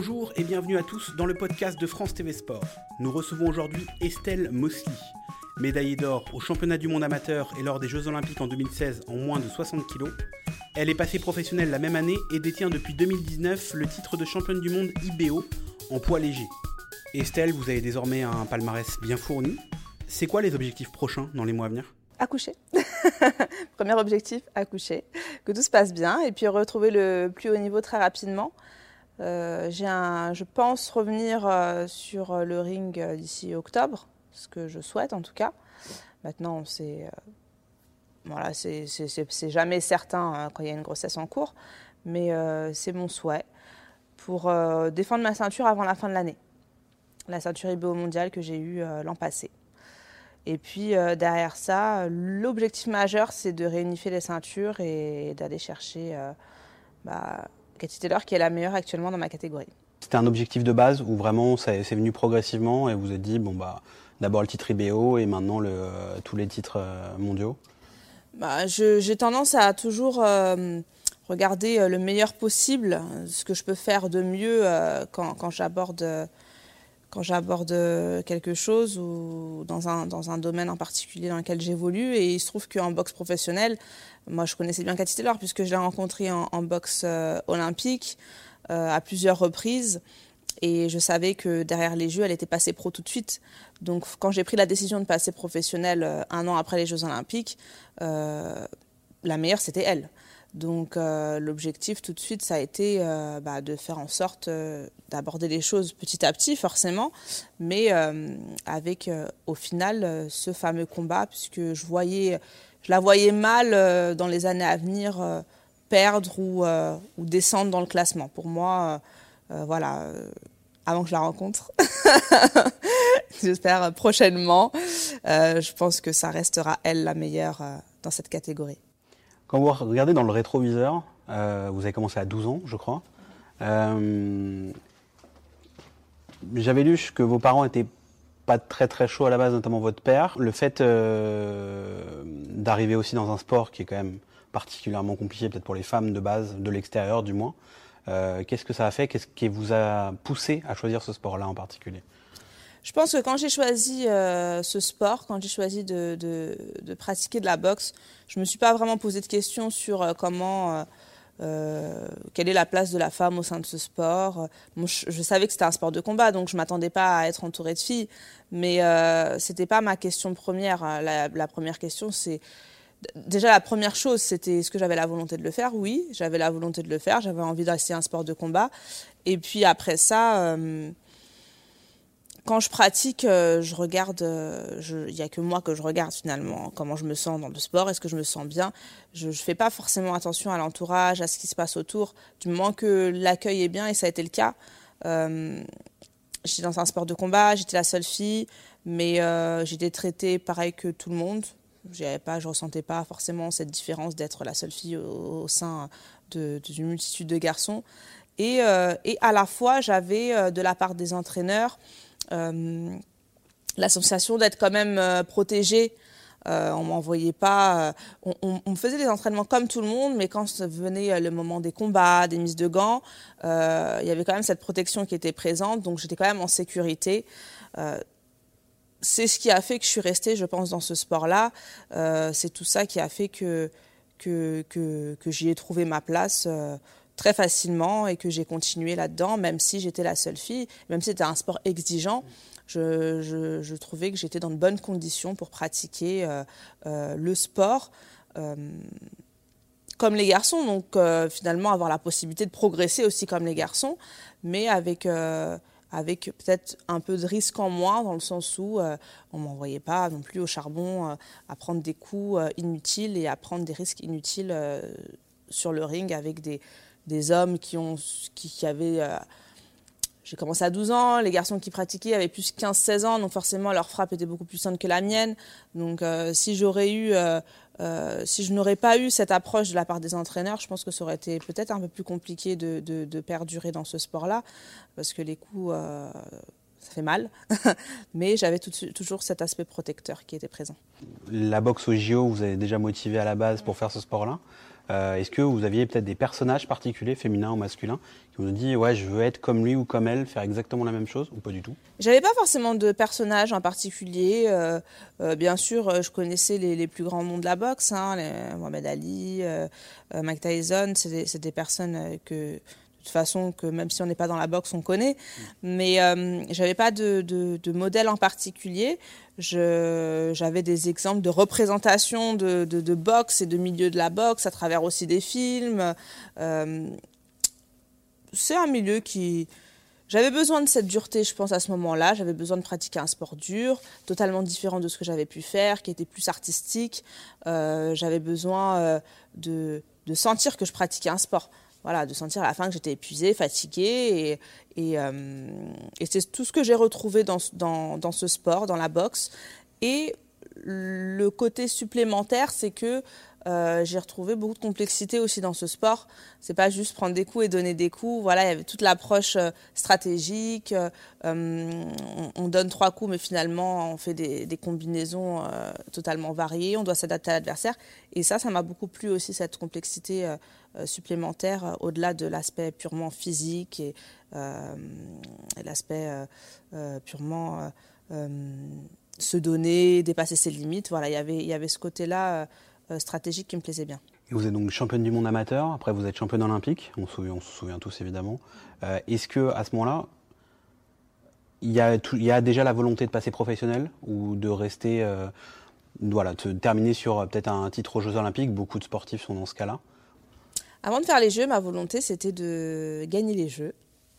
Bonjour et bienvenue à tous dans le podcast de France TV Sport. Nous recevons aujourd'hui Estelle Mosley, médaillée d'or au championnat du monde amateur et lors des Jeux Olympiques en 2016 en moins de 60 kg. Elle est passée professionnelle la même année et détient depuis 2019 le titre de championne du monde IBO en poids léger. Estelle, vous avez désormais un palmarès bien fourni. C'est quoi les objectifs prochains dans les mois à venir? Accoucher. Premier objectif, accoucher. Que tout se passe bien et puis retrouver le plus haut niveau très rapidement. Euh, je pense revenir euh, sur le ring euh, d'ici octobre, ce que je souhaite en tout cas. Maintenant, c'est voilà, c'est jamais certain hein, quand il y a une grossesse en cours, mais c'est mon souhait pour défendre ma ceinture avant la fin de l'année. La ceinture IBO mondiale que j'ai eue l'an passé. Et puis derrière ça, l'objectif majeur, c'est de réunifier les ceintures et d'aller chercher bah, Cathy Taylor qui est la meilleure actuellement dans ma catégorie. C'était un objectif de base ou vraiment c'est venu progressivement et vous êtes dit bon bah d'abord le titre IBO et maintenant le, tous les titres euh, mondiaux? Bah, J'ai tendance à toujours euh, regarder euh, le meilleur possible, ce que je peux faire de mieux quand, quand j'aborde quand j'aborde quelque chose ou dans un, dans un domaine en particulier dans lequel j'évolue. Et il se trouve qu'en boxe professionnelle, moi je connaissais bien Cathy Taylor puisque je l'ai rencontrée en, boxe euh, olympique euh, à plusieurs reprises. Et je savais que derrière les Jeux, elle était passée pro tout de suite. Donc quand j'ai pris la décision de passer professionnelle euh, un an après les Jeux olympiques, la meilleure c'était elle. Donc euh, l'objectif tout de suite, ça a été euh, bah, de faire en sorte euh, d'aborder les choses petit à petit, forcément, mais avec au final ce fameux combat, puisque je la voyais mal dans les années à venir perdre ou, ou, descendre dans le classement. Pour moi, voilà, avant que je la rencontre, j'espère prochainement, je pense que ça restera elle la meilleure dans cette catégorie. Quand vous regardez dans le rétroviseur, euh, vous avez commencé à 12 ans, je crois. Euh, j'avais lu que vos parents étaient pas très très chauds à la base, notamment votre père. Le fait euh, d'arriver aussi dans un sport qui est quand même particulièrement compliqué, peut-être pour les femmes de base, de l'extérieur du moins, qu'est-ce que ça a fait? Qu'est-ce qui vous a poussé à choisir ce sport-là en particulier? Je pense que quand j'ai choisi euh, ce sport, quand j'ai choisi de, de, pratiquer de la boxe, je ne me suis pas vraiment posé de questions sur euh, comment, euh, quelle est la place de la femme au sein de ce sport. je, savais que c'était un sport de combat, donc je ne m'attendais pas à être entourée de filles, mais ce n'était pas ma question première. La, première question, c'est déjà la première chose, c'était est-ce que j'avais la volonté de le faire? Oui, j'avais la volonté de le faire, j'avais envie d'essayer un sport de combat. Et puis après ça quand je pratique, euh, je regarde, euh, il n'y a que moi que je regarde finalement, comment je me sens dans le sport, est-ce que je me sens bien? Je ne fais pas forcément attention à l'entourage, à ce qui se passe autour, du moment que l'accueil est bien, et ça a été le cas. Euh, j'étais dans un sport de combat, j'étais la seule fille, mais j'étais traitée pareil que tout le monde. je ne ressentais pas forcément cette différence d'être la seule fille au, sein d'une multitude de garçons. Et, à la fois, j'avais de la part des entraîneurs la sensation d'être quand même euh, protégée. Euh, on m'envoyait pas. on, on, faisait des entraînements comme tout le monde, mais quand venait le moment des combats, des mises de gants, il y avait quand même cette protection qui était présente, donc j'étais quand même en sécurité. c'est ce qui a fait que je suis restée, je pense, dans ce sport-là. c'est tout ça qui a fait que, que, que j'y ai trouvé ma place très facilement et que j'ai continué là-dedans, même si j'étais la seule fille, même si c'était un sport exigeant. Je, trouvais que j'étais dans de bonnes conditions pour pratiquer euh, euh, le sport euh, comme les garçons, donc finalement avoir la possibilité de progresser aussi comme les garçons, mais avec avec peut-être un peu de risque en moins, dans le sens où on ne m'envoyait pas non plus au charbon à prendre des coups inutiles et à prendre des risques inutiles sur le ring avec des, des hommes qui, ont, qui, avaient... Euh, j'ai commencé à 12 ans, les garçons qui pratiquaient avaient plus de 15-16 ans, donc forcément leur frappe était beaucoup plus saine que la mienne. Donc euh, si j'aurais eu... Euh, si je n'aurais pas eu cette approche de la part des entraîneurs, je pense que ça aurait été peut-être un peu plus compliqué de, de, perdurer dans ce sport-là, parce que les coups, ça fait mal. Mais j'avais toujours cet aspect protecteur qui était présent. La boxe au JO, vous avez déjà motivé à la base pour faire ce sport-là? Euh, est-ce que vous aviez peut-être des personnages particuliers, féminins ou masculins, qui vous ont dit ouais je veux être comme lui ou comme elle, faire exactement la même chose ou pas du tout? J'avais pas forcément de personnages en particulier. Euh, euh, bien sûr, je connaissais les, plus grands noms de la boxe, hein, Mohamed Ali, Mike Tyson, c'est des, personnes que toute façon que même si on n'est pas dans la boxe, on connaît. Mais euh, j'avais pas de, modèle en particulier. J'avais des exemples de représentation de, boxe et de milieu de la boxe à travers aussi des films. Euh, c'est un milieu qui... J'avais besoin de cette dureté, je pense, à ce moment-là. J'avais besoin de pratiquer un sport dur, totalement différent de ce que j'avais pu faire, qui était plus artistique. Euh, j'avais besoin euh, de sentir que je pratiquais un sport voilà, de sentir à la fin que j'étais épuisée, fatiguée. Et, et, euh, c'est tout ce que j'ai retrouvé dans, ce sport, dans la boxe. Et le côté supplémentaire, c'est que euh, j'ai retrouvé beaucoup de complexité aussi dans ce sport. C'est pas juste prendre des coups et donner des coups. Voilà, il y avait toute l'approche euh, stratégique. on, donne trois coups, mais finalement, on fait des, combinaisons totalement variées. On doit s'adapter à l'adversaire. Et ça, ça m'a beaucoup plu aussi, cette complexité euh, supplémentaires euh, au-delà de l'aspect purement physique et, euh, l'aspect purement se donner, dépasser ses limites. Voilà, y il y avait ce côté-là stratégique qui me plaisait bien. vous êtes donc championne du monde amateur, après vous êtes championne olympique, on se souvient, on se souvient tous évidemment. Est-ce que à ce moment-là, il y, a il y, a déjà la volonté de passer professionnel ou de rester, voilà, de terminer sur peut-être un titre aux Jeux Olympiques? Beaucoup de sportifs sont dans ce cas-là. Avant de faire les Jeux, ma volonté, c'était de gagner les Jeux,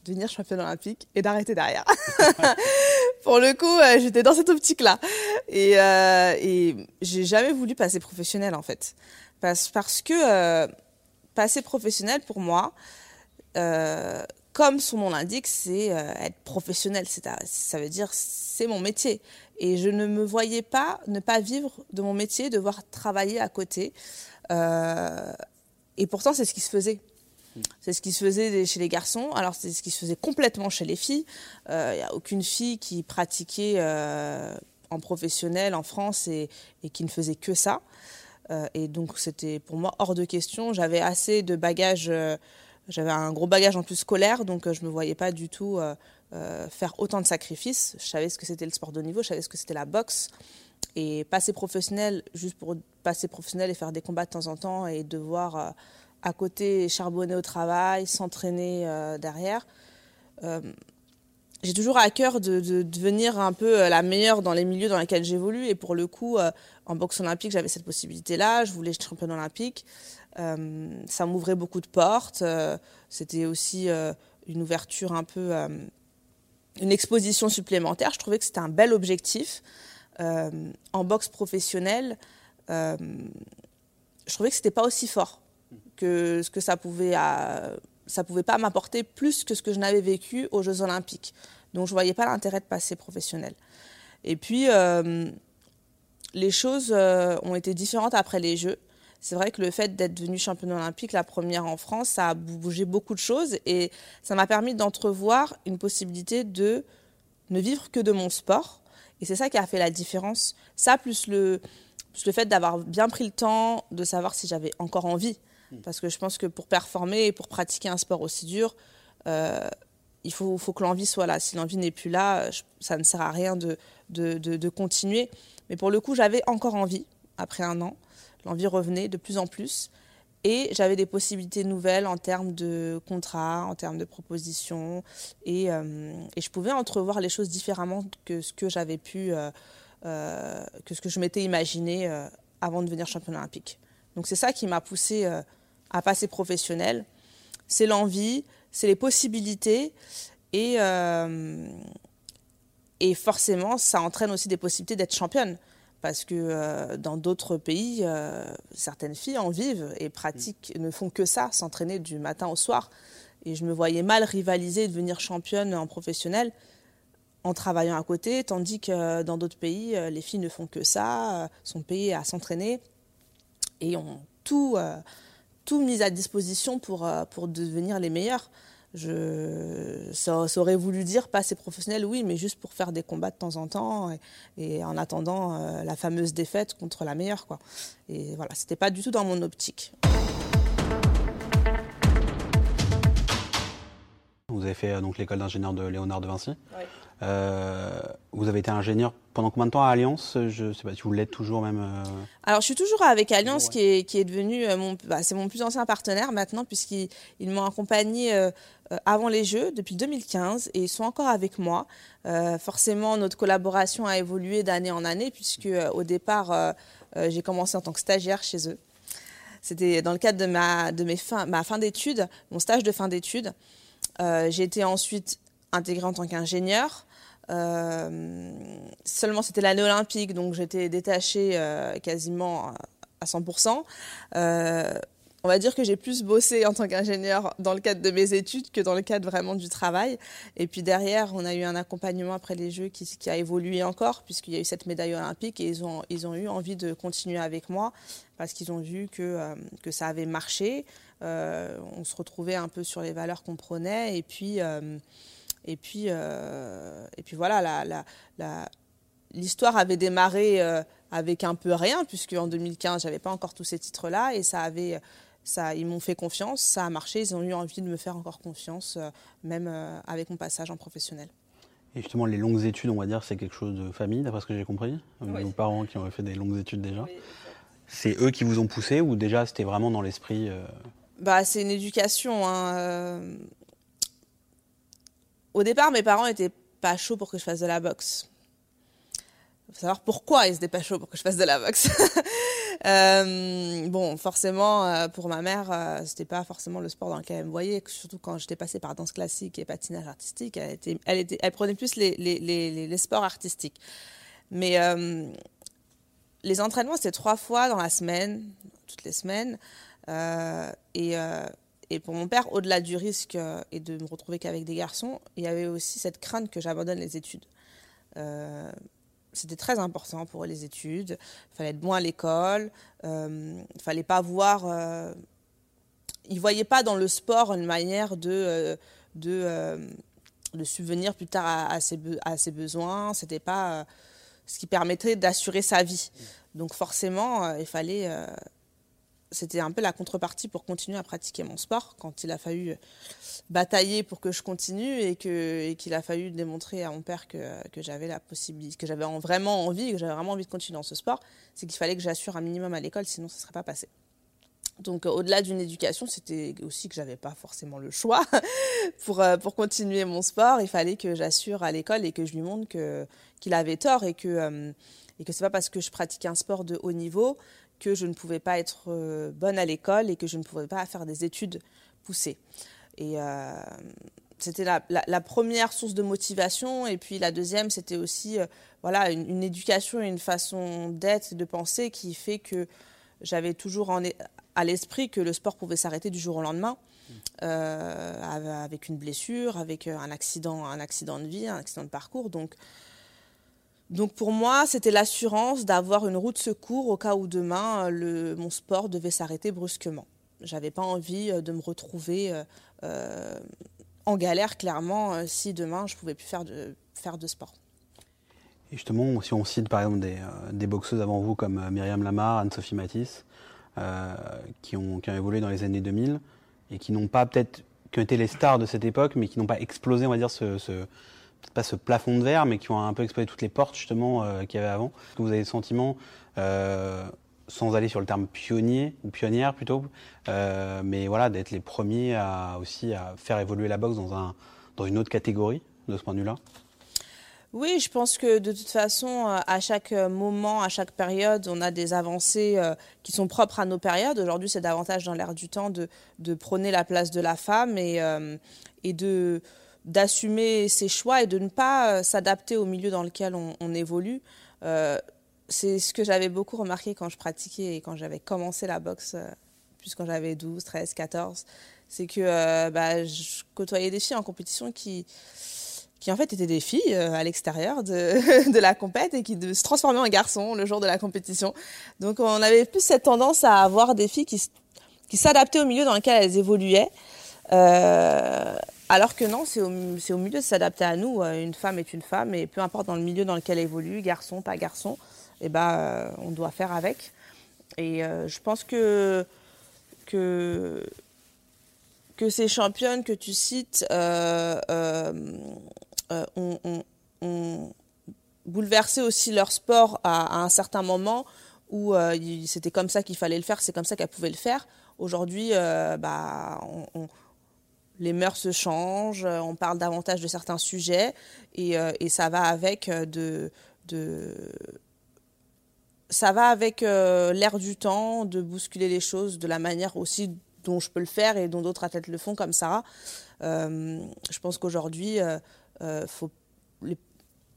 devenir championne olympique et d'arrêter derrière. Pour le coup, euh, j'étais dans cette optique-là. Et, euh, et j'ai jamais voulu passer professionnel, en fait. Parce, que euh, passer professionnel, pour moi, euh, comme son nom l'indique, c'est être professionnel. Ça veut dire c'est mon métier. Et je ne me voyais pas ne pas vivre de mon métier, devoir travailler à côté. Et pourtant, c'est ce qui se faisait. C'est ce qui se faisait chez les garçons. Alors, c'est ce qui se faisait complètement chez les filles. Il euh, n'y a aucune fille qui pratiquait en professionnel en France et, qui ne faisait que ça. Euh, et donc, c'était pour moi hors de question. J'avais assez de bagages. J'avais un gros bagage en plus scolaire, donc je ne me voyais pas du tout faire autant de sacrifices. Je savais ce que c'était le sport de niveau, je savais ce que c'était la boxe. Et passer professionnel, juste pour passer professionnel et faire des combats de temps en temps et devoir euh, à côté charbonner au travail, s'entraîner euh, derrière. Euh, j'ai toujours à cœur de, devenir un peu la meilleure dans les milieux dans lesquels j'évolue. Et pour le coup, en boxe olympique, j'avais cette possibilité-là. Je voulais être championne olympique. ça m'ouvrait beaucoup de portes. C'était aussi une ouverture un peu, une exposition supplémentaire. Je trouvais que c'était un bel objectif. Euh, en boxe professionnelle, euh, je trouvais que c'était pas aussi fort que ce que ça pouvait, euh, ça pouvait pas m'apporter plus que ce que je n'avais vécu aux Jeux Olympiques. Donc je voyais pas l'intérêt de passer professionnel. Et puis les choses ont été différentes après les Jeux. C'est vrai que le fait d'être devenue championne olympique, la première en France, ça a bougé beaucoup de choses et ça m'a permis d'entrevoir une possibilité de ne vivre que de mon sport, et c'est ça qui a fait la différence. Ça, plus le, le fait d'avoir bien pris le temps de savoir si j'avais encore envie. Hmm. Parce que je pense que pour performer et pour pratiquer un sport aussi dur, euh, il faut, faut que l'envie soit là. Si l'envie n'est plus là, ça ne sert à rien de, de, de, continuer. Mais pour le coup, j'avais encore envie, après un an. L'envie revenait de plus en plus. Et j'avais des possibilités nouvelles en termes de contrats, en termes de propositions. Et, euh, et, je pouvais entrevoir les choses différemment que ce que j'avais pu, euh, que ce que je m'étais imaginé avant de devenir championne olympique. Donc c'est ça qui m'a poussée à passer professionnel. C'est l'envie, c'est les possibilités. Et, et forcément, ça entraîne aussi des possibilités d'être championne parce que euh, dans d'autres pays, euh, certaines filles en vivent et pratiquent, ne font que ça, s'entraîner du matin au soir. Et je me voyais mal rivaliser et devenir championne en professionnel en travaillant à côté, tandis que dans d'autres pays, euh, les filles ne font que ça, sont payées à s'entraîner et ont tout, tout mis à disposition pour, euh, pour devenir les meilleurs. Je, ça, aurait voulu dire pas passer professionnel, oui, mais juste pour faire des combats de temps en temps et, en attendant euh, la fameuse défaite contre la meilleure. Quoi. Et voilà, c'était pas du tout dans mon optique. Vous avez fait euh, l'école d'ingénieur de Léonard de Vinci vous avez été ingénieur pendant combien de temps à Alliance? Je ne sais pas si vous l'êtes toujours même. Alors je suis toujours avec Alliance qui, est, qui est devenu mon, bah, c'est mon plus ancien partenaire maintenant puisqu'ils m'ont accompagné avant les Jeux depuis 2015 et ils sont encore avec moi. forcément notre collaboration a évolué d'année en année puisque au départ j'ai commencé en tant que stagiaire chez eux. C'était dans le cadre de ma, de mes fin, ma fin d'études, mon stage de fin d'études. Euh, j'ai été ensuite intégrée en tant qu'ingénieur. Euh, seulement, c'était l'année olympique, donc j'étais détachée euh, quasiment à 100% on va dire que j'ai plus bossé en tant qu'ingénieur dans le cadre de mes études que dans le cadre vraiment du travail. Et puis derrière, on a eu un accompagnement après les Jeux qui, a évolué encore, puisqu'il y a eu cette médaille olympique et ils ont, eu envie de continuer avec moi parce qu'ils ont vu que, euh, ça avait marché. Euh, on se retrouvait un peu sur les valeurs qu'on prenait. Et puis, euh, et puis, et puis voilà, la, la, l'histoire avait démarré avec un peu rien, puisque en 2015, j'avais pas encore tous ces titres-là, et ça avait ça, ils m'ont fait confiance, ça a marché, ils ont eu envie de me faire encore confiance, euh, même euh, avec mon passage en professionnel. Et justement, les longues études, on va dire, c'est quelque chose de famille, d'après ce que j'ai compris Vos parents qui ont fait des longues études déjà C'est eux qui vous ont poussé ou déjà c'était vraiment dans l'esprit euh? bah, C'est une éducation. Hein, Au départ, mes parents n'étaient pas chauds pour que je fasse de la boxe. Il faut savoir pourquoi ils n'étaient pas chauds pour que je fasse de la boxe. Euh, bon, forcément, euh, pour ma mère, euh, c'était pas forcément le sport dans lequel elle me voyait, surtout quand j'étais passée par danse classique et patinage artistique. Elle, prenait plus les sports artistiques. Mais les entraînements, c'était trois fois dans la semaine, toutes les semaines. et, et pour mon père, au-delà du risque et de me retrouver qu'avec des garçons, il y avait aussi cette crainte que j'abandonne les études c'était très important pour les études. Il fallait être bon à l'école. Euh, il ne fallait pas voir. Euh, ils ne voyaient pas dans le sport une manière de, euh, de, de subvenir plus tard à, à, ses, à ses, besoins. Ce n'était pas ce qui permettrait d'assurer sa vie. Donc forcément, il fallait c'était un peu la contrepartie pour continuer à pratiquer mon sport quand il a fallu batailler pour que je continue et qu'il a fallu démontrer à mon père que, que j'avais la possibilité que j'avais vraiment envie que j'avais vraiment envie de continuer dans ce sport c'est qu'il fallait que j'assure un minimum à l'école sinon ça ne serait pas passé. Donc euh, au-delà d'une éducation c'était aussi que j'avais pas forcément le choix pour euh, pour continuer mon sport il fallait que j'assure à l'école et que je lui montre qu'il avait tort et que euh, et que c'est pas parce que je pratiquais un sport de haut niveau que je ne pouvais pas être euh, bonne à l'école et que je ne pouvais pas faire des études poussées. Et euh, c'était la, première source de motivation. Et puis la deuxième, c'était aussi euh, voilà, une, éducation et une façon d'être et de penser qui fait que j'avais toujours en, à l'esprit que le sport pouvait s'arrêter du jour au lendemain. avec une blessure, avec un accident, un accident de vie, un accident de parcours. Donc, donc pour moi, c'était l'assurance d'avoir une route secours au cas où demain euh, mon sport devait s'arrêter brusquement. J'avais pas envie euh, de me retrouver euh, en galère clairement si demain je pouvais plus faire de, faire de sport. Et justement, si on cite par exemple des, boxeuses avant vous comme Myriam Lamar, Anne-Sophie Matisse, qui, ont, qui, ont, évolué dans les années 2000 et qui n'ont pas peut-être qui ont été les stars de cette époque, mais qui n'ont pas explosé, on va dire, ce pas ce plafond de verre, mais qui ont un peu explosé toutes les portes justement euh, qu'il y avait avant. Est-ce que vous avez le sentiment, euh, sans aller sur le terme pionnier ou pionnière plutôt, euh, mais voilà, d'être les premiers à aussi à faire évoluer la boxe dans, un, dans une autre catégorie de ce point de vue-là? Oui, je pense que de toute façon, à chaque moment, à chaque période, on a des avancées qui sont propres à nos périodes. Aujourd'hui, c'est davantage dans l'air du temps de, de, prôner la place de la femme et, et de, d'assumer ses choix et de ne pas euh, s'adapter au milieu dans lequel on, évolue. Euh, c'est ce que j'avais beaucoup remarqué quand je pratiquais et quand j'avais commencé la boxe, euh, plus quand j'avais 12, 13, 14. C'est que bah, je côtoyais des filles en compétition qui, qui en fait étaient des filles à l'extérieur de, la compète et qui se transformaient en garçons le jour de la compétition. Donc on avait plus cette tendance à avoir des filles qui, qui s'adaptaient au milieu dans lequel elles évoluaient. Euh, alors que non, c'est au, milieu de s'adapter à nous. Euh, une femme est une femme et peu importe dans le milieu dans lequel elle évolue, garçon, pas garçon, eh ben, euh, on doit faire avec. Et je pense que, que, ces championnes que tu cites ont, bouleversé aussi leur sport à, un certain moment où c'était comme ça qu'il fallait le faire, c'est comme ça qu'elles pouvaient le faire. Aujourd'hui, bah, les mœurs se changent, on parle davantage de certains sujets et, et ça va avec de, de ça va avec euh, l'air du temps, de bousculer les choses de la manière aussi dont je peux le faire et dont d'autres athlètes le font comme ça. Euh, je pense qu'aujourd'hui, euh, faut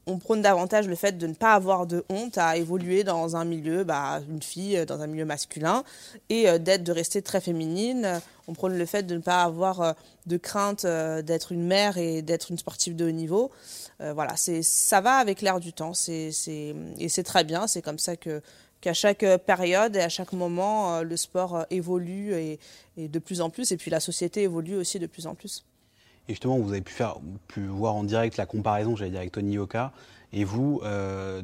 on prône davantage le fait de ne pas avoir de honte à évoluer dans un milieu, bah, une fille dans un milieu masculin, et d'être, de rester très féminine. On prône le fait de ne pas avoir de crainte d'être une mère et d'être une sportive de haut niveau. Euh, voilà, c'est ça va avec l'air du temps, c'est et c'est très bien. C'est comme ça que qu'à chaque période et à chaque moment, euh, le sport euh, évolue et, de plus en plus, et puis la société évolue aussi de plus en plus. Et justement, vous avez pu, faire, pu voir en direct la comparaison, j'allais dire, avec Tony Yoka, et vous,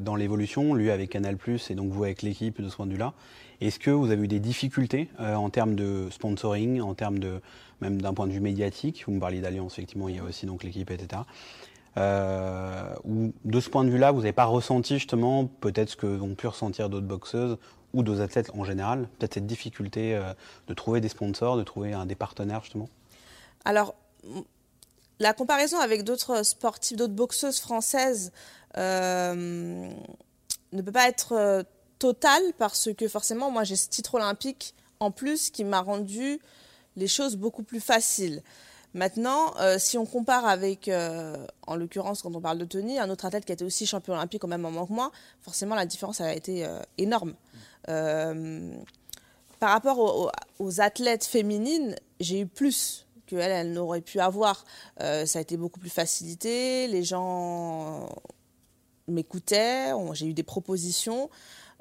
dans l'évolution, lui avec Canal+, et donc vous avec l'équipe de ce point de vue-là, est-ce que vous avez eu des difficultés en termes de sponsoring, en termes de, même d'un point de vue médiatique? Vous me parliez d'Alliance, effectivement, il y a aussi donc l'équipe, etc. Euh, ou de ce point de vue-là, vous n'avez pas ressenti justement peut-être ce que vont pu ressentir d'autres boxeuses ou d'autres athlètes en général, peut-être cette difficulté euh, de trouver des sponsors, de trouver des partenaires justement? Alors, la comparaison avec d'autres sportifs, d'autres boxeuses françaises euh, ne peut pas être totale parce que forcément, moi j'ai ce titre olympique en plus qui m'a rendu les choses beaucoup plus faciles. Maintenant, euh, si on compare avec, euh, en l'occurrence, quand on parle de Tony, un autre athlète qui a été aussi champion olympique au même moment que moi, forcément la différence a été euh, énorme. par rapport aux, athlètes féminines, j'ai eu plus qu'elle, elle, n'aurait pu avoir. ça a été beaucoup plus facilité, les gens m'écoutaient, j'ai eu des propositions.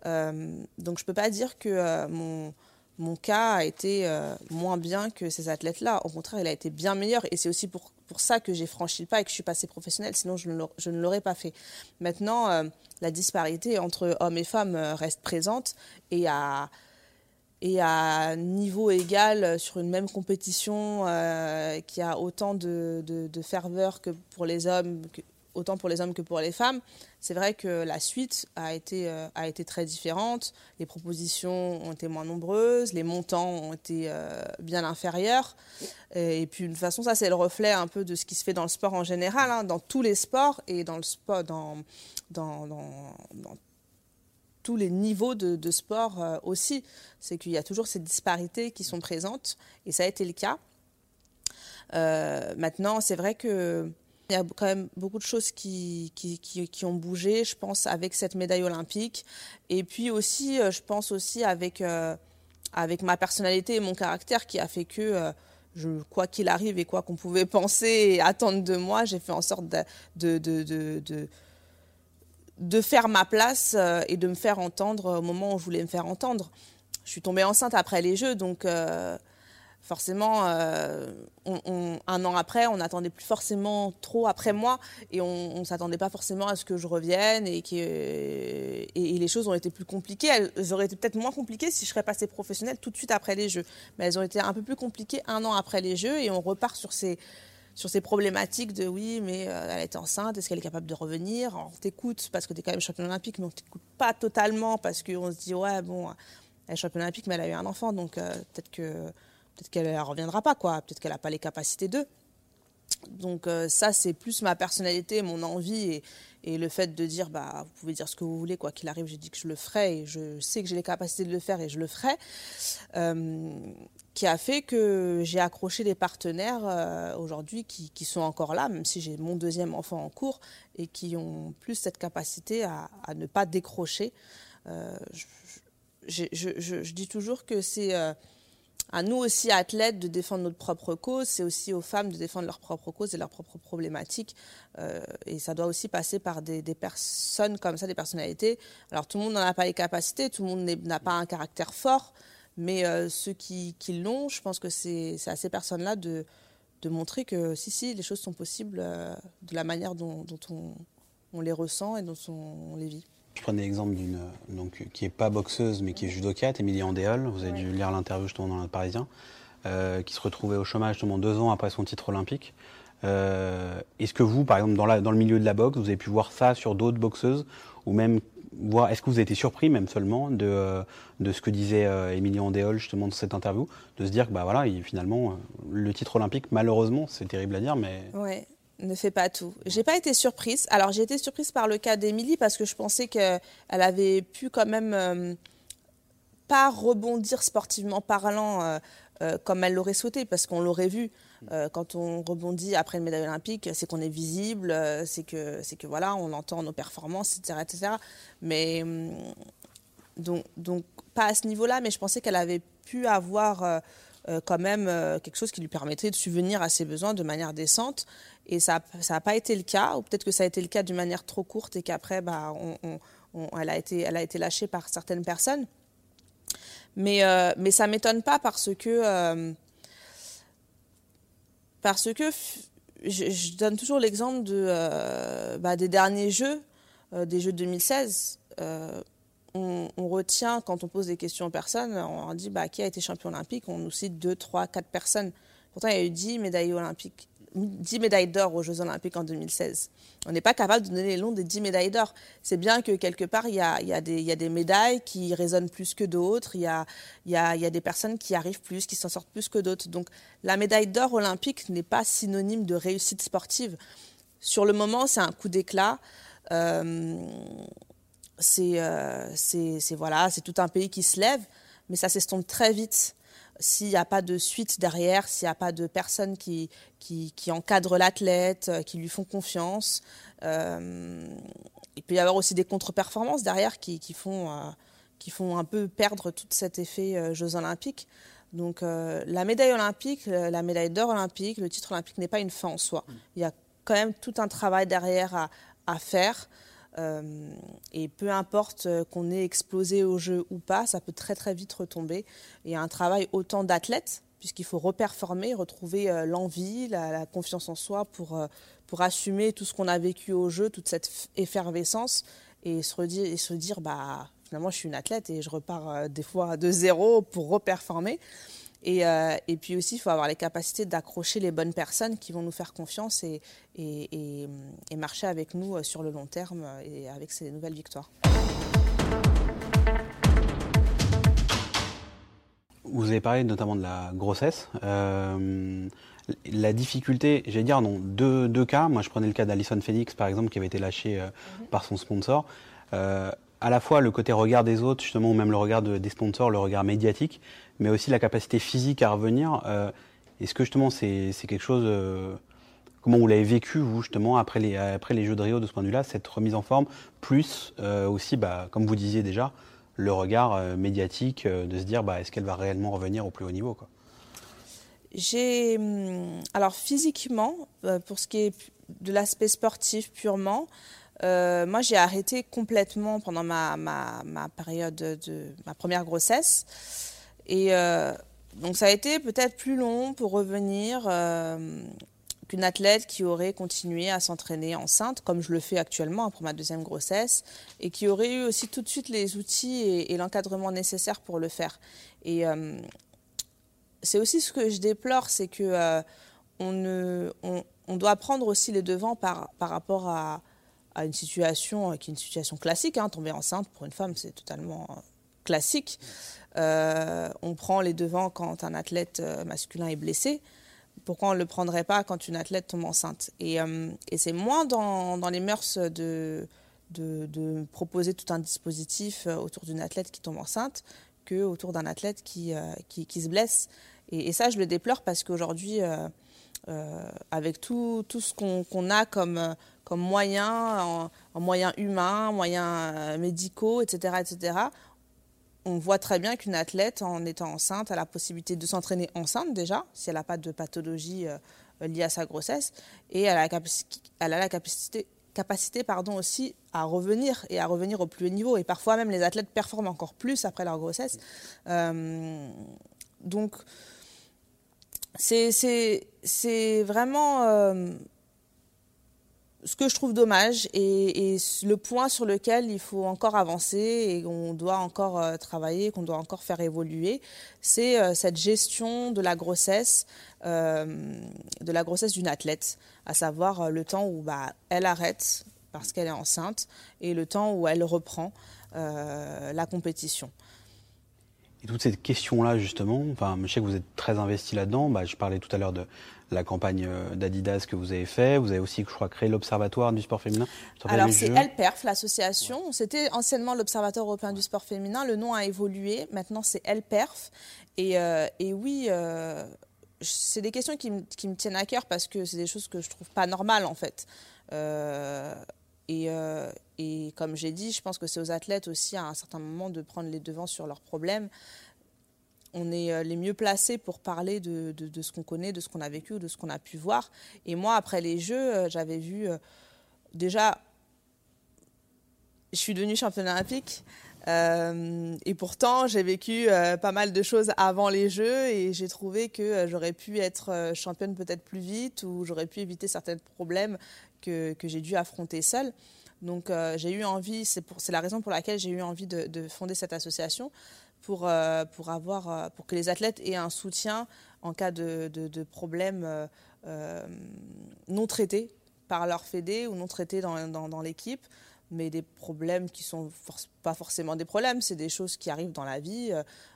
donc je ne peux pas dire que mon mon cas a été euh, moins bien que ces athlètes-là. Au contraire, il a été bien meilleur. Et c'est aussi pour, pour ça que j'ai franchi le pas et que je suis passée professionnelle. Sinon, je ne l'aurais pas fait. Maintenant, euh, la disparité entre hommes et femmes euh, reste présente. Et à, et à niveau égal sur une même compétition qui a autant de, ferveur que pour les hommes, autant pour les hommes que pour les femmes. C'est vrai que la suite a été, euh, très différente. Les propositions ont été moins nombreuses, les montants ont été euh, bien inférieurs. Et, puis, de toute façon, ça, c'est le reflet un peu de ce qui se fait dans le sport en général, hein, dans tous les sports et dans, le sport, dans, dans, tous les niveaux de, sport euh, aussi. C'est qu'il y a toujours ces disparités qui sont présentes, et ça a été le cas. maintenant, c'est vrai que il y a quand même beaucoup de choses qui, ont bougé, je pense, avec cette médaille olympique. Et puis aussi, euh, je pense aussi avec, euh, avec ma personnalité et mon caractère qui a fait que, euh, quoi qu'il arrive et quoi qu'on pouvait penser et attendre de moi, j'ai fait en sorte de, de faire ma place et de me faire entendre au moment où je voulais me faire entendre. Je suis tombée enceinte après les Jeux, donc forcément, euh, un an après, on n'attendait plus forcément trop après moi et on ne s'attendait pas forcément à ce que je revienne et, que, et, les choses ont été plus compliquées. Elles auraient été peut-être moins compliquées si je serais passée professionnelle tout de suite après les Jeux. Mais elles ont été un peu plus compliquées un an après les Jeux et on repart sur ces, sur ces problématiques de oui, mais euh, elle est enceinte, est-ce qu'elle est capable de revenir? On t'écoute parce que tu es quand même championne olympique, mais on t'écoute pas totalement parce qu'on se dit ouais, bon, elle est championne olympique, mais elle a eu un enfant, donc euh, peut-être que peut-être qu'elle ne reviendra pas, quoi. Peut-être qu'elle n'a pas les capacités d'eux. Donc euh, ça, c'est plus ma personnalité, mon envie et, le fait de dire, bah, vous pouvez dire ce que vous voulez, quoi qu'il arrive, j'ai dit que je le ferai et je sais que j'ai les capacités de le faire et je le ferai, euh, qui a fait que j'ai accroché des partenaires euh, aujourd'hui qui, sont encore là, même si j'ai mon deuxième enfant en cours et qui ont plus cette capacité à, ne pas décrocher. Je, je, dis toujours que c'est à nous aussi, athlètes, de défendre notre propre cause. C'est aussi aux femmes de défendre leur propre cause et leurs propres problématiques. Euh, et ça doit aussi passer par des, personnes comme ça, des personnalités. Alors tout le monde n'en a pas les capacités, tout le monde n'a pas un caractère fort, mais euh, ceux qui, l'ont, je pense que c'est à ces personnes-là de, montrer que si, si, les choses sont possibles euh, de la manière dont, on, on, les ressent et dont on les vit. Je prenais l'exemple d'une donc qui est pas boxeuse mais qui est judokate, Émilie Andéol. Vous avez dû lire l'interview justement dans le Parisien. qui se retrouvait au chômage justement deux ans après son titre olympique. Est-ce que vous, par exemple, dans, la, dans, le milieu de la boxe, vous avez pu voir ça sur d'autres boxeuses ou même voir, est-ce que vous avez été surpris même seulement de, de ce que disait Émilie Andéol justement dans cette interview, de se dire que bah voilà, finalement le titre olympique, malheureusement, c'est terrible à dire, mais ouais ne fait pas tout. J'ai pas été surprise. Alors j'ai été surprise par le cas d'Émilie parce que je pensais qu'elle avait pu quand même euh, pas rebondir sportivement parlant euh, euh, comme elle l'aurait souhaité parce qu'on l'aurait vu quand on rebondit après une médaille olympique, c'est qu'on est visible, c'est que c'est que voilà, on entend nos performances, etc., etc. Mais hum, donc donc pas à ce niveau-là, mais je pensais qu'elle avait pu avoir quand même quelque chose qui lui permettrait de subvenir à ses besoins de manière décente et ça n'a pas été le cas, ou peut-être que ça a été le cas d'une manière trop courte et qu'après, bah, elle, a été, elle a été lâchée par certaines personnes. Mais, euh, mais ça ne m'étonne pas parce que, euh, parce que je, donne toujours l'exemple de, euh, bah, des derniers jeux, des jeux de 2016. On, retient, quand on pose des questions aux personnes, on dit bah, qui a été champion olympique, on nous cite 2, 3, 4 personnes. Pourtant, il y a eu 10 médailles olympiques 10 médailles d'or aux Jeux Olympiques en 2016. On n'est pas capable de donner les noms des 10 médailles d'or. C'est bien que quelque part, il y a, des médailles qui résonnent plus que d'autres, il y a, des personnes qui arrivent plus, qui s'en sortent plus que d'autres. Donc la médaille d'or olympique n'est pas synonyme de réussite sportive. Sur le moment, c'est un coup d'éclat. Euh c'est voilà, tout un pays qui se lève, mais ça s'estompe très vite s'il n'y a pas de suite derrière, s'il n'y a pas de personnes qui, qui, encadrent l'athlète, euh, qui lui font confiance. Euh, il peut y avoir aussi des contre-performances derrière qui, font, euh, qui font un peu perdre tout cet effet Jeux olympiques. Donc la médaille olympique, la médaille d'or olympique, le titre olympique n'est pas une fin en soi. Il y a quand même tout un travail derrière à, à faire. Euh, et peu importe euh, qu'on ait explosé au jeu ou pas, ça peut très très vite retomber. Il y a un travail autant d'athlètes, puisqu'il faut reperformer, retrouver euh, l'envie, la, confiance en soi pour, pour assumer tout ce qu'on a vécu au jeu, toute cette effervescence, et se, et se dire, bah, finalement, je suis une athlète et je repars des fois de zéro pour reperformer. Et, euh, et, puis aussi, il faut avoir les capacités d'accrocher les bonnes personnes qui vont nous faire confiance et, et, et, marcher avec nous euh, sur le long terme euh, et avec ces nouvelles victoires. Vous avez parlé notamment de la grossesse. Euh, la difficulté, j'allais dire, non, deux, deux, cas. Moi, je prenais le cas d'Alison Félix, par exemple, qui avait été lâché mhm. par son sponsor. Euh, à la fois le côté regard des autres, justement, ou même le regard des sponsors, le regard médiatique, mais aussi la capacité physique à revenir. Euh, est-ce que justement c'est quelque chose... Euh, comment vous l'avez vécu, vous, justement, après les, après les Jeux de Rio, de ce point de vue-là, cette remise en forme, plus euh, aussi, bah, comme vous disiez déjà, le regard médiatique de se dire, bah, est-ce qu'elle va réellement revenir au plus haut niveau J'ai... Hum, alors physiquement, pour ce qui est de l'aspect sportif purement, moi, j'ai arrêté complètement pendant ma, ma, ma, période de ma première grossesse. Et euh, donc ça a été peut-être plus long pour revenir euh, qu'une athlète qui aurait continué à s'entraîner enceinte, comme je le fais actuellement pour ma deuxième grossesse, et qui aurait eu aussi tout de suite les outils et, l'encadrement nécessaires pour le faire. Et euh, c'est aussi ce que je déplore, c'est que on, on, doit prendre aussi les devants par, par rapport à, à une situation qui est une situation classique. Hein. Tomber enceinte pour une femme, c'est totalement classique. Euh, on prend les devants quand un athlète euh, masculin est blessé. Pourquoi on ne le prendrait pas quand une athlète tombe enceinte? Et, euh, c'est moins dans, les mœurs de, proposer tout un dispositif autour d'une athlète qui tombe enceinte que autour d'un athlète qui, qui, se blesse. Et, ça, je le déplore parce qu'aujourd'hui, avec tout, tout ce qu'on a comme, comme moyens, en, en moyens humains, moyens médicaux, etc., etc., on voit très bien qu'une athlète, en étant enceinte, a la possibilité de s'entraîner enceinte déjà, si elle n'a pas de pathologie euh, liée à sa grossesse, et elle a la, capacité, capacité pardon, aussi à revenir et à revenir au plus haut niveau. Et parfois même les athlètes performent encore plus après leur grossesse. Euh, donc c'est vraiment... Euh, ce que je trouve dommage et, le point sur lequel il faut encore avancer et qu'on doit encore euh, travailler, qu'on doit encore faire évoluer, c'est euh, cette gestion de la grossesse, de la grossesse d'une athlète, à savoir le temps où bah, elle arrête parce qu'elle est enceinte et le temps où elle reprend la compétition. Et toutes ces questions-là, justement, enfin, je sais que vous êtes très investi là-dedans. Bah, je parlais tout à l'heure de la campagne euh, d'Adidas que vous avez fait. Vous avez aussi, je crois, créé l'Observatoire du sport féminin. Alors, c'est LPERF, l'association. C'était anciennement l'Observatoire européen du sport féminin. Le nom a évolué. Maintenant, c'est LPERF. Et, euh, et oui, euh, c'est des questions qui, qui, me tiennent à cœur parce que c'est des choses que je trouve pas normales, en fait. et, et comme j'ai dit, je pense que c'est aux athlètes aussi à un certain moment de prendre les devants sur leurs problèmes. On est euh, les mieux placés pour parler de, ce qu'on connaît, de ce qu'on a vécu de ce qu'on a pu voir. Et moi, après les Jeux, euh, j'avais vu euh, déjà, je suis devenue championne olympique. et pourtant, j'ai vécu pas mal de choses avant les Jeux et j'ai trouvé que j'aurais pu être championne peut-être plus vite ou j'aurais pu éviter certains problèmes que, que j'ai dû affronter seule. Donc euh, j'ai eu envie, c'est la raison pour laquelle j'ai eu envie de, fonder cette association pour, euh, pour, avoir, euh, pour que les athlètes aient un soutien en cas de, de problèmes non traités par leur fédé ou non traités dans, l'équipe, mais des problèmes qui sont pas forcément des problèmes, c'est des choses qui arrivent dans la vie.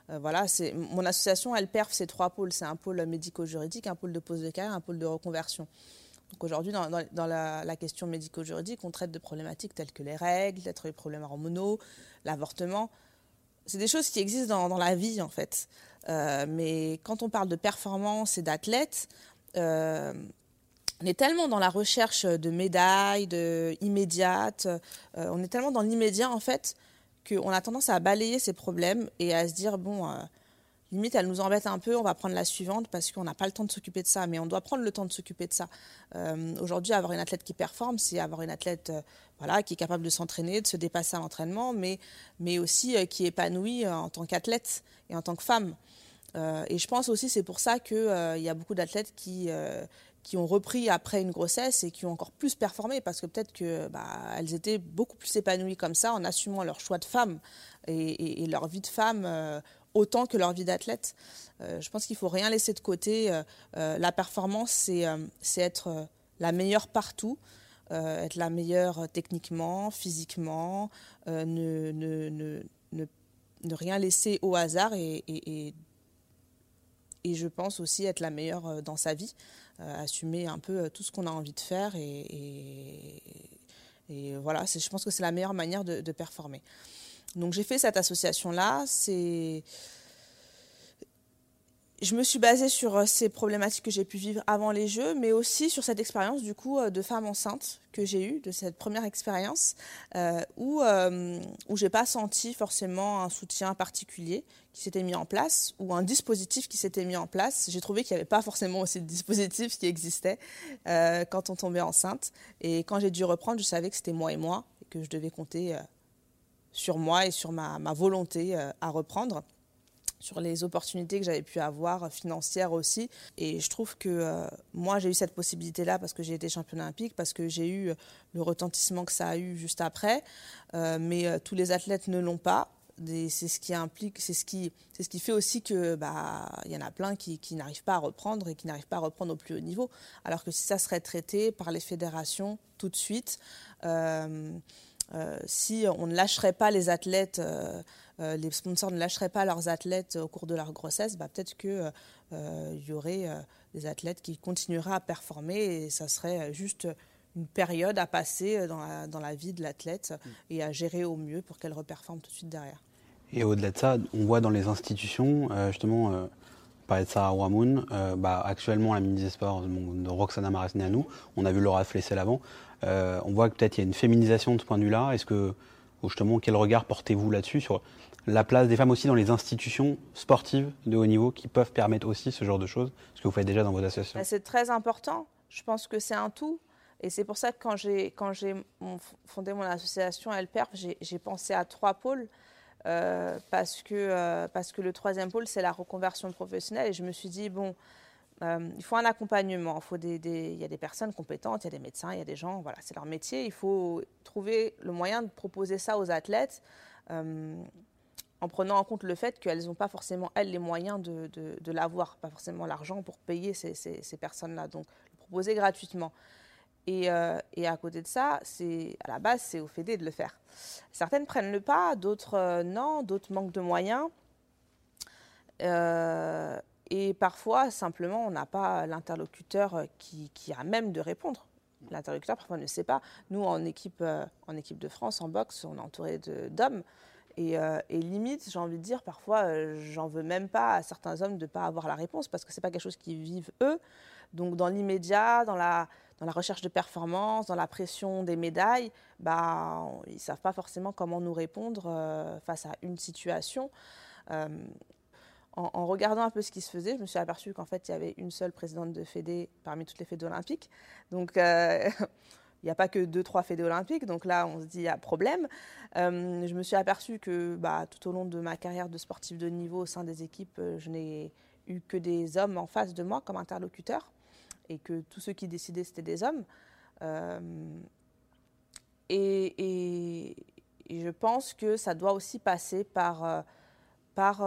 voilà, c'est mon association, elle perf ces trois pôles. C'est un pôle médico-juridique, un pôle de pose de carrière, un pôle de reconversion. Aujourd'hui, dans, la, question médico-juridique, on traite de problématiques telles que les règles, les problèmes hormonaux, l'avortement. C'est des choses qui existent dans, la vie, en fait. Euh, mais quand on parle de performance et d'athlètes, euh, on est tellement dans la recherche de médailles, de immédiates, euh, on est tellement dans l'immédiat, en fait, qu'on a tendance à balayer ces problèmes et à se dire, bon limite, elle nous embête un peu, on va prendre la suivante parce qu'on n'a pas le temps de s'occuper de ça, mais on doit prendre le temps de s'occuper de ça. Euh, aujourd'hui, avoir une athlète qui performe, c'est avoir une athlète euh, voilà, qui est capable de s'entraîner, de se dépasser à l'entraînement, mais, mais aussi euh, qui est épanouie en tant qu'athlète et en tant que femme. et je pense aussi, c'est pour ça qu'il y a beaucoup d'athlètes qui, qui ont repris après une grossesse et qui ont encore plus performé parce que peut-être qu'elles bah, étaient beaucoup plus épanouies comme ça en assumant leur choix de femme et leur vie de femme autant que leur vie d'athlète. Euh, je pense qu'il ne faut rien laisser de côté. Euh, euh, la performance, c'est être la meilleure partout, être la meilleure techniquement, physiquement, ne, ne, ne, ne, rien laisser au hasard et, et, et, je pense aussi être la meilleure dans sa vie, assumer un peu tout ce qu'on a envie de faire et, et voilà, je pense que c'est la meilleure manière de, de performer. Donc j'ai fait cette association-là. Je me suis basée sur euh, ces problématiques que j'ai pu vivre avant les Jeux, mais aussi sur cette expérience du coup euh, de femme enceinte que j'ai eue, de cette première expérience, euh, où, euh, où j'ai pas senti forcément un soutien particulier qui s'était mis en place, ou un dispositif qui s'était mis en place. J'ai trouvé qu'il n'y avait pas forcément aussi de dispositif qui existait quand on tombait enceinte. Et quand j'ai dû reprendre, je savais que c'était moi et moi, et que je devais compter sur moi et sur ma, volonté euh, à reprendre sur les opportunités que j'avais pu avoir financières aussi. Et je trouve que euh, moi, j'ai eu cette possibilité-là parce que j'ai été championne olympique, parce que j'ai eu le retentissement que ça a eu juste après. Euh, mais tous les athlètes ne l'ont pas. C'est ce qui implique, c'est ce qui, c'est ce qui fait aussi que bah il y en a plein qui, qui n'arrivent pas à reprendre et qui n'arrivent pas à reprendre au plus haut niveau. Alors que si ça serait traité par les fédérations tout de suite, euh, si on ne lâcherait pas les athlètes, euh, euh, les sponsors ne lâcheraient pas leurs athlètes au cours de leur grossesse, bah, peut-être qu'il y aurait des athlètes qui continueraient à performer et ça serait juste une période à passer dans la, dans la vie de l'athlète et à gérer au mieux pour qu'elle reperforme tout de suite derrière. Et au-delà de ça, on voit dans les institutions, justement, euh, parlait de Sarah Wamoun, bah, actuellement la ministre des Sports de Roxana nous on a vu Laura Flessel avant, euh, on voit que peut-être il y a une féminisation de ce point de vue-là. Est-ce que, justement, quel regard portez-vous là-dessus sur la place des femmes aussi dans les institutions sportives de haut niveau qui peuvent permettre aussi ce genre de choses Ce que vous faites déjà dans vos associations? Bah, C'est très important. Je pense que c'est un tout. Et c'est pour ça que quand j'ai, fondé mon association LPERF, j'ai, pensé à trois pôles. Euh, parce, que, euh, parce que le troisième pôle, c'est la reconversion professionnelle. Et je me suis dit, bon, il faut un accompagnement. Il, y a des personnes compétentes, il y a des médecins, il y a des gens, voilà, c'est leur métier. Il faut trouver le moyen de proposer ça aux athlètes en prenant en compte le fait qu'elles n'ont pas forcément, elles, les moyens de, l'avoir, pas forcément l'argent pour payer ces, personnes-là. Donc, le proposer gratuitement. Et, euh, à côté de ça, à la base, c'est au FEDE de le faire. Certaines prennent le pas, d'autres euh, non, d'autres manquent de moyens. Euh, et parfois, simplement, on n'a pas l'interlocuteur qui, qui, a même de répondre. L'interlocuteur, parfois, ne sait pas. Nous, en équipe, en équipe de France, en boxe, on est entouré d'hommes. Euh, et, limite, j'ai envie de dire, parfois, euh, j'en veux même pas à certains hommes de ne pas avoir la réponse parce que ce n'est pas quelque chose qu'ils vivent eux. Donc, dans l'immédiat, dans la, recherche de performance, dans la pression des médailles, bah, ils ne savent pas forcément comment nous répondre euh, face à une situation. En, regardant un peu ce qui se faisait, je me suis aperçue qu'en fait, il y avait une seule présidente de Fédé parmi toutes les Fédés olympiques. Donc, il n'y a pas que deux, trois fédés olympiques, donc là, on se dit, il y a problème. Euh, je me suis aperçue que bah, tout au long de ma carrière de sportif de niveau au sein des équipes, euh, je n'ai eu que des hommes en face de moi comme interlocuteurs, et que tous ceux qui décidaient, c'était des hommes. Euh, et, je pense que ça doit aussi passer par, par,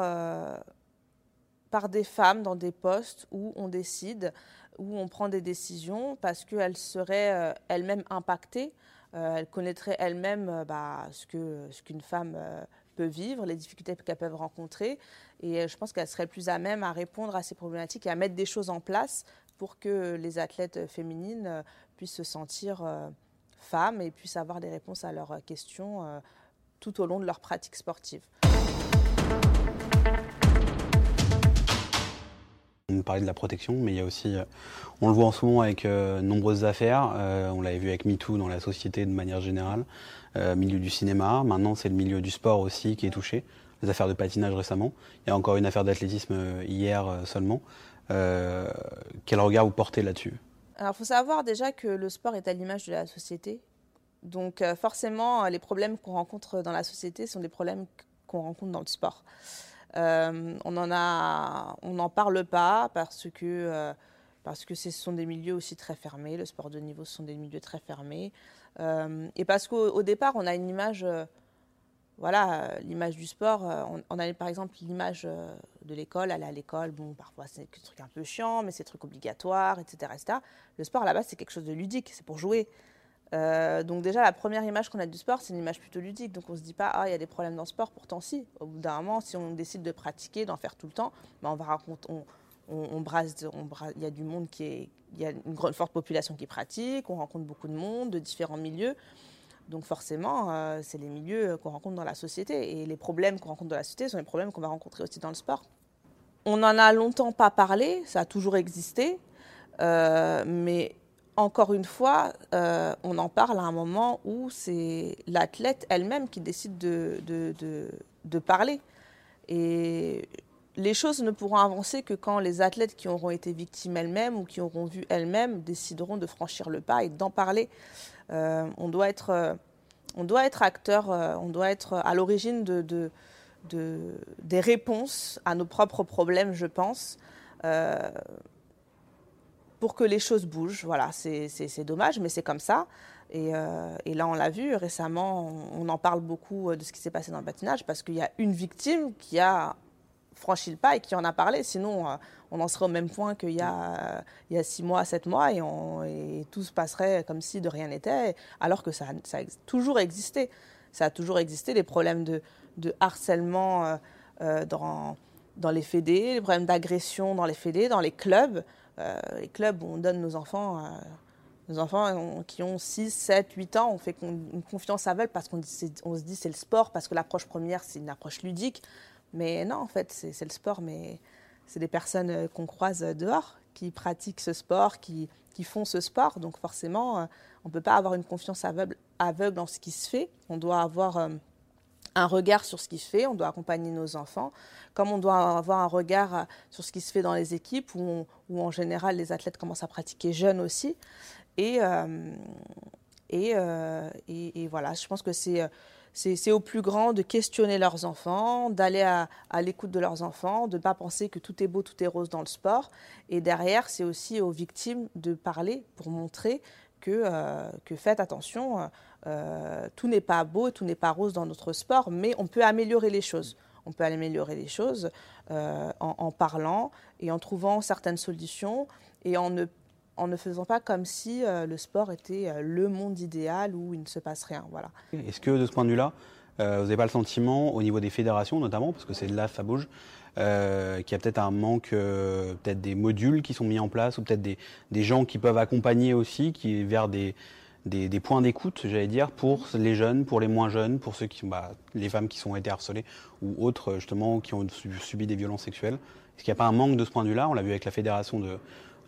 par des femmes dans des postes où on décide où on prend des décisions parce qu'elle serait euh, elle-même impactée, euh, elle connaîtrait elle-même euh, bah, ce qu'une ce qu'une femme peut vivre, les difficultés qu'elle peut rencontrer. Et je pense qu'elle serait plus à même à répondre à ces problématiques et à mettre des choses en place pour que les athlètes féminines puissent se sentir femmes et puissent avoir des réponses à leurs questions tout au long de leur pratique sportive. On parlait de la protection, mais il y a aussi, euh, on le voit en ce moment avec euh, nombreuses affaires. Euh, on l'avait vu avec MeToo dans la société de manière générale, milieu du cinéma. Maintenant, c'est le milieu du sport aussi qui est touché. Les affaires de patinage récemment. Il y a encore une affaire d'athlétisme hier seulement. quel regard vous portez là-dessus? Alors, il faut savoir déjà que le sport est à l'image de la société. Donc, forcément, les problèmes qu'on rencontre dans la société sont des problèmes qu'on rencontre dans le sport. Euh, on en a, on n'en parle pas parce que euh, parce que ce sont des milieux aussi très fermés. Le sport de niveau, ce sont des milieux très fermés. Euh, et parce qu'au départ, on a une image, voilà, l'image du sport. On, a par exemple l'image de l'école, aller à l'école. Bon, parfois c'est des trucs un peu chiant, mais c'est des trucs obligatoires, etc., etc. Le sport, à la base, c'est quelque chose de ludique, c'est pour jouer. Euh, donc déjà, la première image qu'on a du sport, c'est une image plutôt ludique. Donc on ne se dit pas, ah, il y a des problèmes dans le sport. Pourtant, si. Au bout d'un moment, si on décide de pratiquer, d'en faire tout le temps, ben, on va raconter, on, brasse, il y a du monde qui il y a une grande, forte population qui pratique, on rencontre beaucoup de monde, de différents milieux. Donc forcément, euh, c'est les milieux qu'on rencontre dans la société. Et les problèmes qu'on rencontre dans la société sont les problèmes qu'on va rencontrer aussi dans le sport. On n'en a longtemps pas parlé, ça a toujours existé. Euh, mais encore une fois, euh, on en parle à un moment où c'est l'athlète elle-même qui décide de, parler. Et les choses ne pourront avancer que quand les athlètes qui auront été victimes elles-mêmes ou qui auront vu elles-mêmes décideront de franchir le pas et d'en parler. Euh, on, doit être, on doit être acteur, euh, on doit être à l'origine de, de, des réponses à nos propres problèmes, je pense pour que les choses bougent. Voilà, c'est dommage, mais c'est comme ça. Euh, et, là, on l'a vu récemment, on, en parle beaucoup euh, de ce qui s'est passé dans le patinage parce qu'il y a une victime qui a franchi le pas et qui en a parlé. Sinon, euh, on en serait au même point qu'il y, a, y a six mois, sept mois et, tout se passerait comme si de rien n'était, alors que ça, ça, a toujours existé. Ça a toujours existé, les problèmes de, de harcèlement dans, dans les fédés, les problèmes d'agression dans les fédés, dans les clubs. Euh, les clubs où on donne nos enfants, euh, nos enfants qui ont 6, 7, 8 ans, on fait une confiance aveugle parce qu'on se dit c'est le sport, parce que l'approche première c'est une approche ludique. Mais non, en fait, c'est le sport, mais c'est des personnes euh, qu'on croise dehors qui pratiquent ce sport, qui, font ce sport. Donc forcément, on ne peut pas avoir une confiance aveugle, aveugle dans ce qui se fait. On doit avoir un regard sur ce qui se fait, on doit accompagner nos enfants, comme on doit avoir un regard euh, sur ce qui se fait dans les équipes, où, en général les athlètes commencent à pratiquer jeunes aussi. Et, euh, et, voilà, je pense que c'est c'est aux plus grands de questionner leurs enfants, d'aller à, l'écoute de leurs enfants, de ne pas penser que tout est beau, tout est rose dans le sport. Et derrière, c'est aussi aux victimes de parler pour montrer euh, que faites attention, euh, tout n'est pas beau, tout n'est pas rose dans notre sport, mais on peut améliorer les choses. On peut améliorer les choses euh, en, parlant et en trouvant certaines solutions et en ne en ne faisant pas comme si euh, le sport était le monde idéal où il ne se passe rien. Voilà. Est-ce que de ce point de vue-là, vous n'avez pas le sentiment, au niveau des fédérations notamment, parce que c'est de là ça bouge, qu'il y a peut-être un manque, peut-être des modules qui sont mis en place, ou peut-être des, gens qui peuvent accompagner aussi, qui vers des, des, points d'écoute, j'allais dire, pour les jeunes, pour les moins jeunes, pour ceux qui, bah, les femmes qui sont été harcelées ou autres justement qui ont subi des violences sexuelles. Est-ce qu'il n'y a pas un manque de ce point de vue-là? On l'a vu avec la fédération de,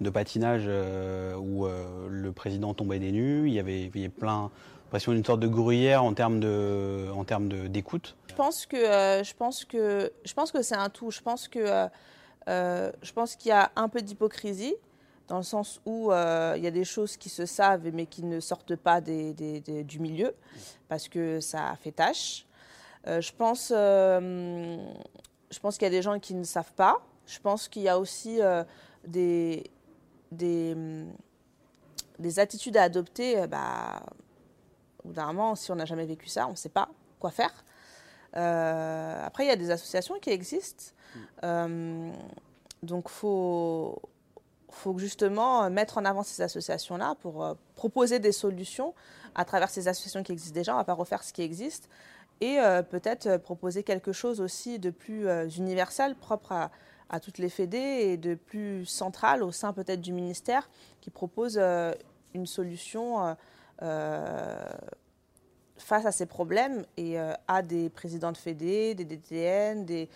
de patinage euh, où euh, le président tombait des nues. Il y avait, il y plein l'impression d'une sorte de gruyère en termes de, en termes d'écoute. Je pense que, euh, je pense que, je pense que c'est un tout. Je pense que, je pense qu'il y a un peu d'hypocrisie dans le sens où il y a des choses qui se savent mais qui ne sortent pas des, du milieu parce que ça fait tâche. je pense, je pense qu'il y a des gens qui ne savent pas. Je pense qu'il y a aussi des, des, hum, des attitudes à adopter, euh, bah, au si on n'a jamais vécu ça, on ne sait pas quoi faire. Euh, après, il y a des associations qui existent. Mm. Euh, donc, il faut, faut justement mettre en avant ces associations-là pour proposer des solutions à travers ces associations qui existent déjà. On va pas refaire ce qui existe. Et peut-être proposer quelque chose aussi de plus universel, propre à, toutes les fédés et de plus centrales au sein peut-être du ministère qui propose euh, une solution euh, euh, face à ces problèmes et à des présidents de fédés, des DTN, des,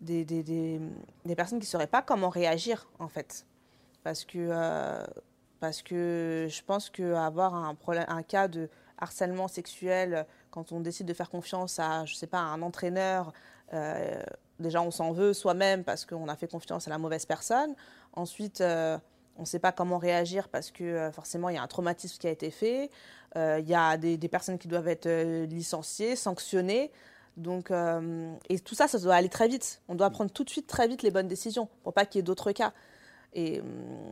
des, des, des, personnes qui ne sauraient pas comment réagir en fait. Parce que, parce que je pense qu'avoir un, un cas de harcèlement sexuel quand on décide de faire confiance à, je sais pas, un entraîneur, déjà on s'en veut soi-même parce qu'on a fait confiance à la mauvaise personne. Ensuite, euh, on ne sait pas comment réagir parce que euh, forcément il y a un traumatisme qui a été fait. Euh, il y a des, personnes qui doivent être licenciées, sanctionnées. Donc, et tout ça, ça doit aller très vite. On doit prendre tout de suite très vite les bonnes décisions pour pas qu'il y ait d'autres cas. Et,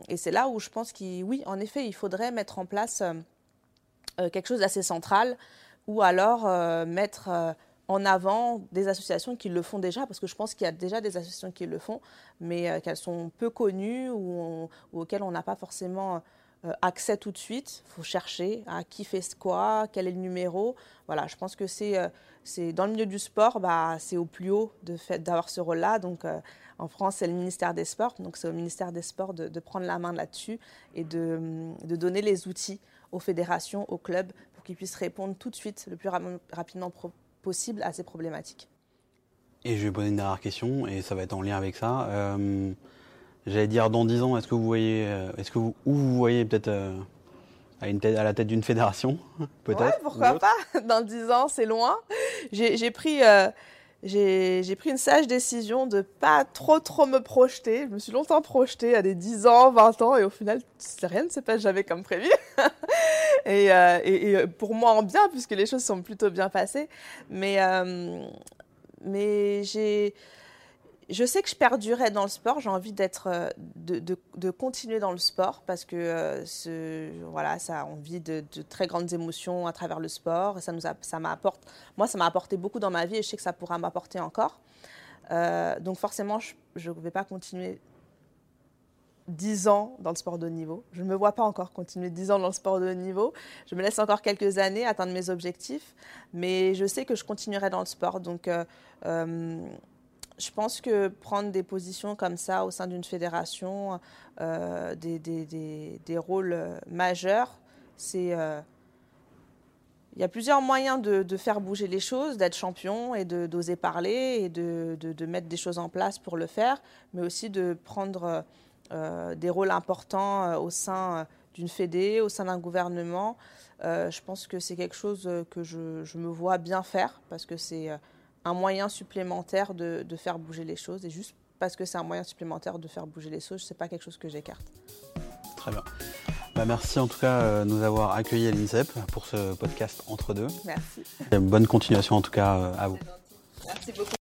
et c'est là où je pense qu'il, oui, en effet, il faudrait mettre en place quelque chose d'assez central ou alors mettre en avant des associations qui le font déjà, parce que je pense qu'il y a déjà des associations qui le font, mais euh, qu'elles sont peu connues ou, auxquelles on n'a pas forcément euh, accès tout de suite. Il faut chercher à qui fait quoi, quel est le numéro. Voilà, je pense que c'est euh, dans le milieu du sport, bah, c'est au plus haut d'avoir ce rôle-là. Donc en France, c'est le ministère des Sports, donc c'est au ministère des Sports de, prendre la main là-dessus et de, de, donner les outils aux fédérations, aux clubs, pour qu'ils puissent répondre tout de suite, le plus rapidement possible à ces problématiques. Et je vais poser une dernière question, et ça va être en lien avec ça. Euh, j'allais dire dans 10 ans, est-ce que vous voyez, euh, est-ce que vous, où vous voyez peut-être euh, à, une tête, à la tête d'une fédération, peut-être? Ouais, pourquoi pas? Dans 10 ans, c'est loin. J'ai pris, j'ai pris une sage décision de pas trop trop me projeter. Je me suis longtemps projetée à des 10 ans, 20 ans, et au final, rien ne s'est pas jamais comme prévu. Euh, et, et, pour moi en bien, puisque les choses sont plutôt bien passées. Mais, euh, mais j'ai je sais que je perdurais dans le sport. J'ai envie d'être, euh, de, continuer dans le sport parce que ce, voilà, ça, on vit de, très grandes émotions à travers le sport. Ça nous ça m'apporte, moi, ça m'a apporté beaucoup dans ma vie et je sais que ça pourra m'apporter encore. donc forcément, je ne vais pas continuer 10 ans dans le sport de haut niveau. Je ne me vois pas encore continuer 10 ans dans le sport de haut niveau. Je me laisse encore quelques années atteindre mes objectifs, mais je sais que je continuerai dans le sport. Donc, euh, euh, je pense que prendre des positions comme ça au sein d'une fédération, euh, des, des, des, rôles majeurs, c'est... il y a plusieurs moyens de, de faire bouger les choses, d'être champion et d'oser parler et de, de, mettre des choses en place pour le faire, mais aussi de prendre euh, des rôles importants euh, au sein euh, d'une fédé, au sein d'un gouvernement. je pense que c'est quelque chose que je, me vois bien faire parce que c'est un moyen supplémentaire de, faire bouger les choses. Et juste parce que c'est un moyen supplémentaire de faire bouger les choses, ce n'est pas quelque chose que j'écarte. Très bien. Bah, merci en tout cas de nous avoir accueillis à l'INSEP pour ce podcast entre deux. Merci. bonne continuation en tout cas à vous. Merci beaucoup.